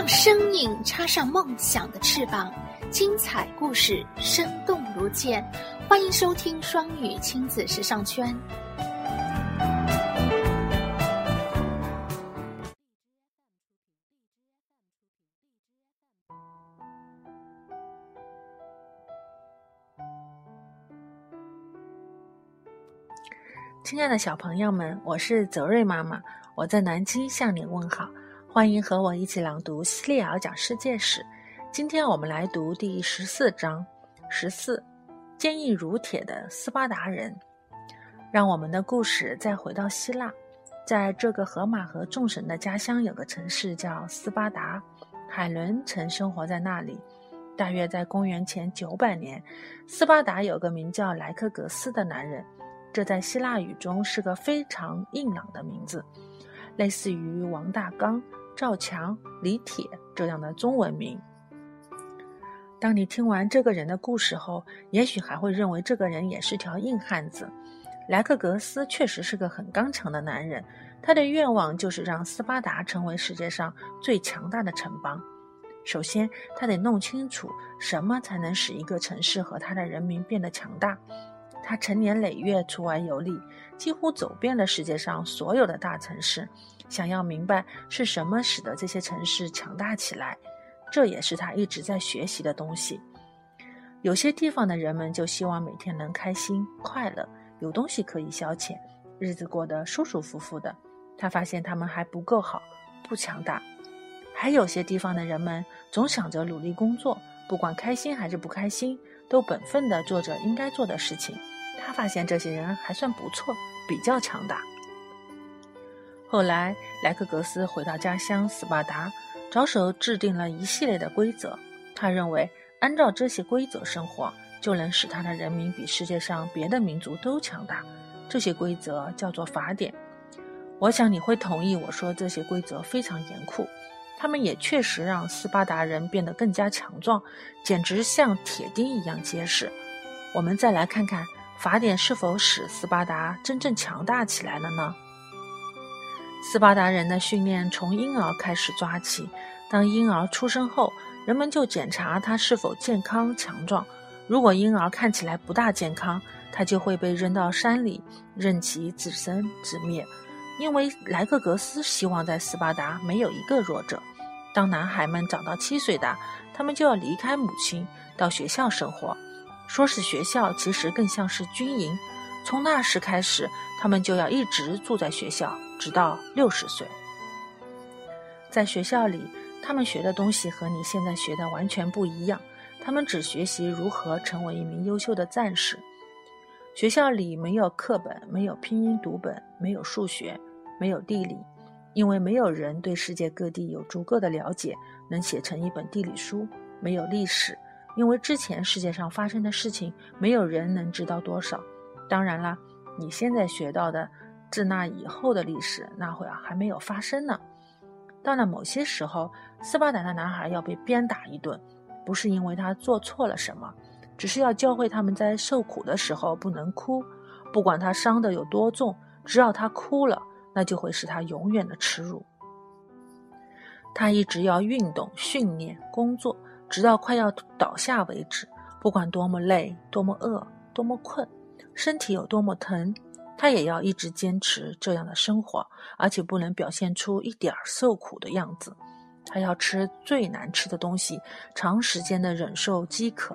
让生命插上梦想的翅膀，精彩故事生动如见。欢迎收听双语亲子时尚圈。亲爱的小朋友们，我是泽瑞妈妈，我在南京向你问好，欢迎和我一起朗读《西利尔讲世界史》。今天我们来读第十四章，十四，坚毅如铁的斯巴达人。让我们的故事再回到希腊，在这个荷马和众神的家乡，有个城市叫斯巴达，海伦曾生活在那里。大约在公元前九百年，斯巴达有个名叫莱克格斯的男人。这在希腊语中是个非常硬朗的名字，类似于王大刚、赵强、李铁这样的中文名。当你听完这个人的故事后，也许还会认为这个人也是条硬汉子。莱克格斯确实是个很刚强的男人，他的愿望就是让斯巴达成为世界上最强大的城邦。首先，他得弄清楚什么才能使一个城市和他的人民变得强大。他成年累月出外游历，几乎走遍了世界上所有的大城市，想要明白是什么使得这些城市强大起来。这也是他一直在学习的东西。有些地方的人们就希望每天能开心快乐，有东西可以消遣，日子过得舒舒服服的。他发现他们还不够好，不强大。还有些地方的人们总想着努力工作，不管开心还是不开心，都本分地做着应该做的事情。他发现这些人还算不错，比较强大。后来，莱克格斯回到家乡斯巴达，着手制定了一系列的规则。他认为，按照这些规则生活，就能使他的人民比世界上别的民族都强大。这些规则叫做法典。我想你会同意我说，这些规则非常严酷。他们也确实让斯巴达人变得更加强壮，简直像铁钉一样结实。我们再来看看。法典是否使斯巴达真正强大起来了呢？斯巴达人的训练从婴儿开始抓起。当婴儿出生后，人们就检查他是否健康强壮。如果婴儿看起来不大健康，他就会被扔到山里，任其自生自灭。因为莱克格斯希望在斯巴达没有一个弱者。当男孩们长到七岁大，他们就要离开母亲，到学校生活。说是学校，其实更像是军营。从那时开始，他们就要一直住在学校，直到六十岁。在学校里，他们学的东西和你现在学的完全不一样。他们只学习如何成为一名优秀的战士。学校里没有课本，没有拼音读本，没有数学，没有地理，因为没有人对世界各地有足够的了解，能写成一本地理书。没有历史。因为之前世界上发生的事情，没有人能知道多少。当然了，你现在学到的，自那以后的历史，那会儿还没有发生呢。到了某些时候，斯巴达的男孩要被鞭打一顿，不是因为他做错了什么，只是要教会他们在受苦的时候不能哭，不管他伤的有多重，只要他哭了，那就会是他永远的耻辱。他一直要运动、训练、工作。直到快要倒下为止，不管多么累、多么饿、多么困，身体有多么疼，他也要一直坚持这样的生活，而且不能表现出一点受苦的样子。他要吃最难吃的东西，长时间的忍受饥渴，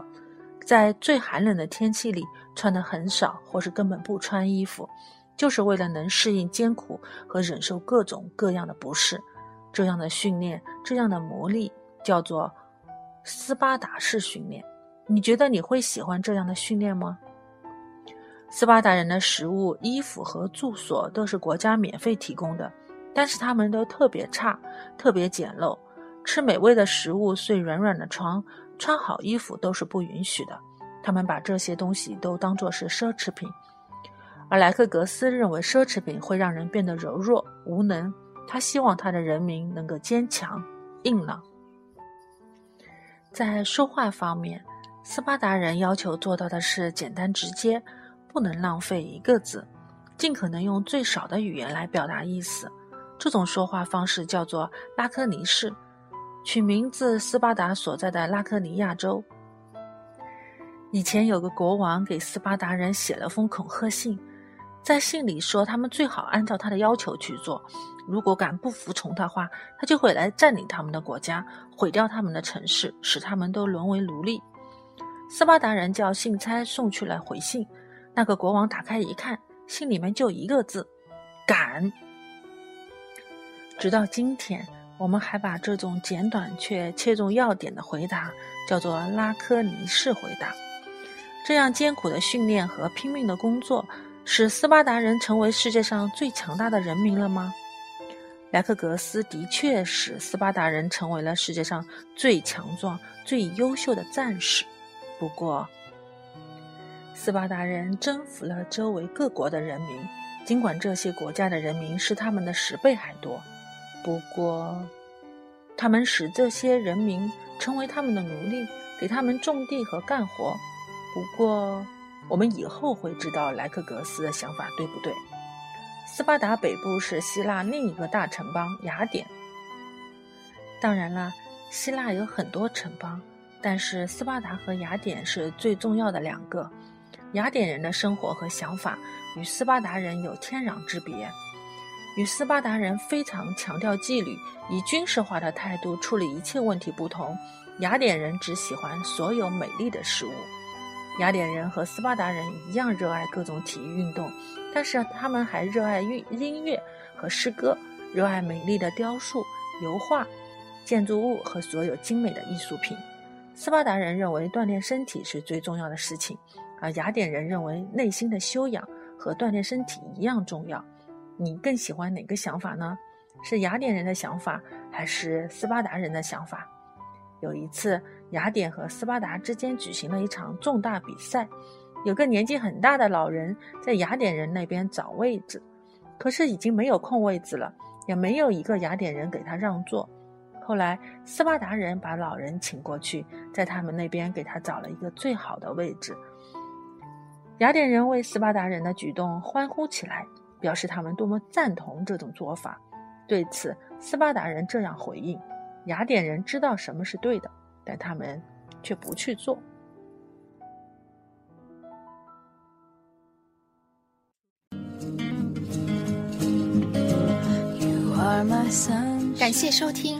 在最寒冷的天气里穿的很少，或是根本不穿衣服，就是为了能适应艰苦和忍受各种各样的不适。这样的训练，这样的磨砺，叫做。斯巴达式训练，你觉得你会喜欢这样的训练吗？斯巴达人的食物、衣服和住所都是国家免费提供的，但是他们都特别差，特别简陋。吃美味的食物、睡软软的床、穿好衣服都是不允许的。他们把这些东西都当作是奢侈品，而莱克格斯认为奢侈品会让人变得柔弱无能。他希望他的人民能够坚强、硬朗。在说话方面，斯巴达人要求做到的是简单直接，不能浪费一个字，尽可能用最少的语言来表达意思。这种说话方式叫做拉科尼式。取名自斯巴达所在的拉科尼亚州。以前有个国王给斯巴达人写了封恐吓信，在信里说他们最好按照他的要求去做，如果敢不服从的话，他就会来占领他们的国家，毁掉他们的城市，使他们都沦为奴隶。斯巴达人叫信差送去了回信，那个国王打开一看，信里面就一个字：敢。直到今天，我们还把这种简短却切中要点的回答叫做拉科尼式回答。这样艰苦的训练和拼命的工作，使斯巴达人成为世界上最强大的人民了吗？莱克格斯的确使斯巴达人成为了世界上最强壮、最优秀的战士。不过，斯巴达人征服了周围各国的人民，尽管这些国家的人民是他们的十倍还多。不过，他们使这些人民成为他们的奴隶，给他们种地和干活。不过，我们以后会知道莱克格斯的想法对不对？斯巴达北部是希腊另一个大城邦雅典。当然了，希腊有很多城邦，但是斯巴达和雅典是最重要的两个。雅典人的生活和想法与斯巴达人有天壤之别。与斯巴达人非常强调纪律、以军事化的态度处理一切问题不同，雅典人只喜欢所有美丽的事物。雅典人和斯巴达人一样热爱各种体育运动，但是他们还热爱音音乐和诗歌，热爱美丽的雕塑、油画、建筑物和所有精美的艺术品。斯巴达人认为锻炼身体是最重要的事情，而雅典人认为内心的修养和锻炼身体一样重要。你更喜欢哪个想法呢？是雅典人的想法，还是斯巴达人的想法？有一次，雅典和斯巴达之间举行了一场重大比赛。有个年纪很大的老人在雅典人那边找位置，可是已经没有空位子了，也没有一个雅典人给他让座。后来，斯巴达人把老人请过去，在他们那边给他找了一个最好的位置。雅典人为斯巴达人的举动欢呼起来。表示他们多么赞同这种做法。对此，斯巴达人这样回应：“雅典人知道什么是对的，但他们却不去做。”感谢收听。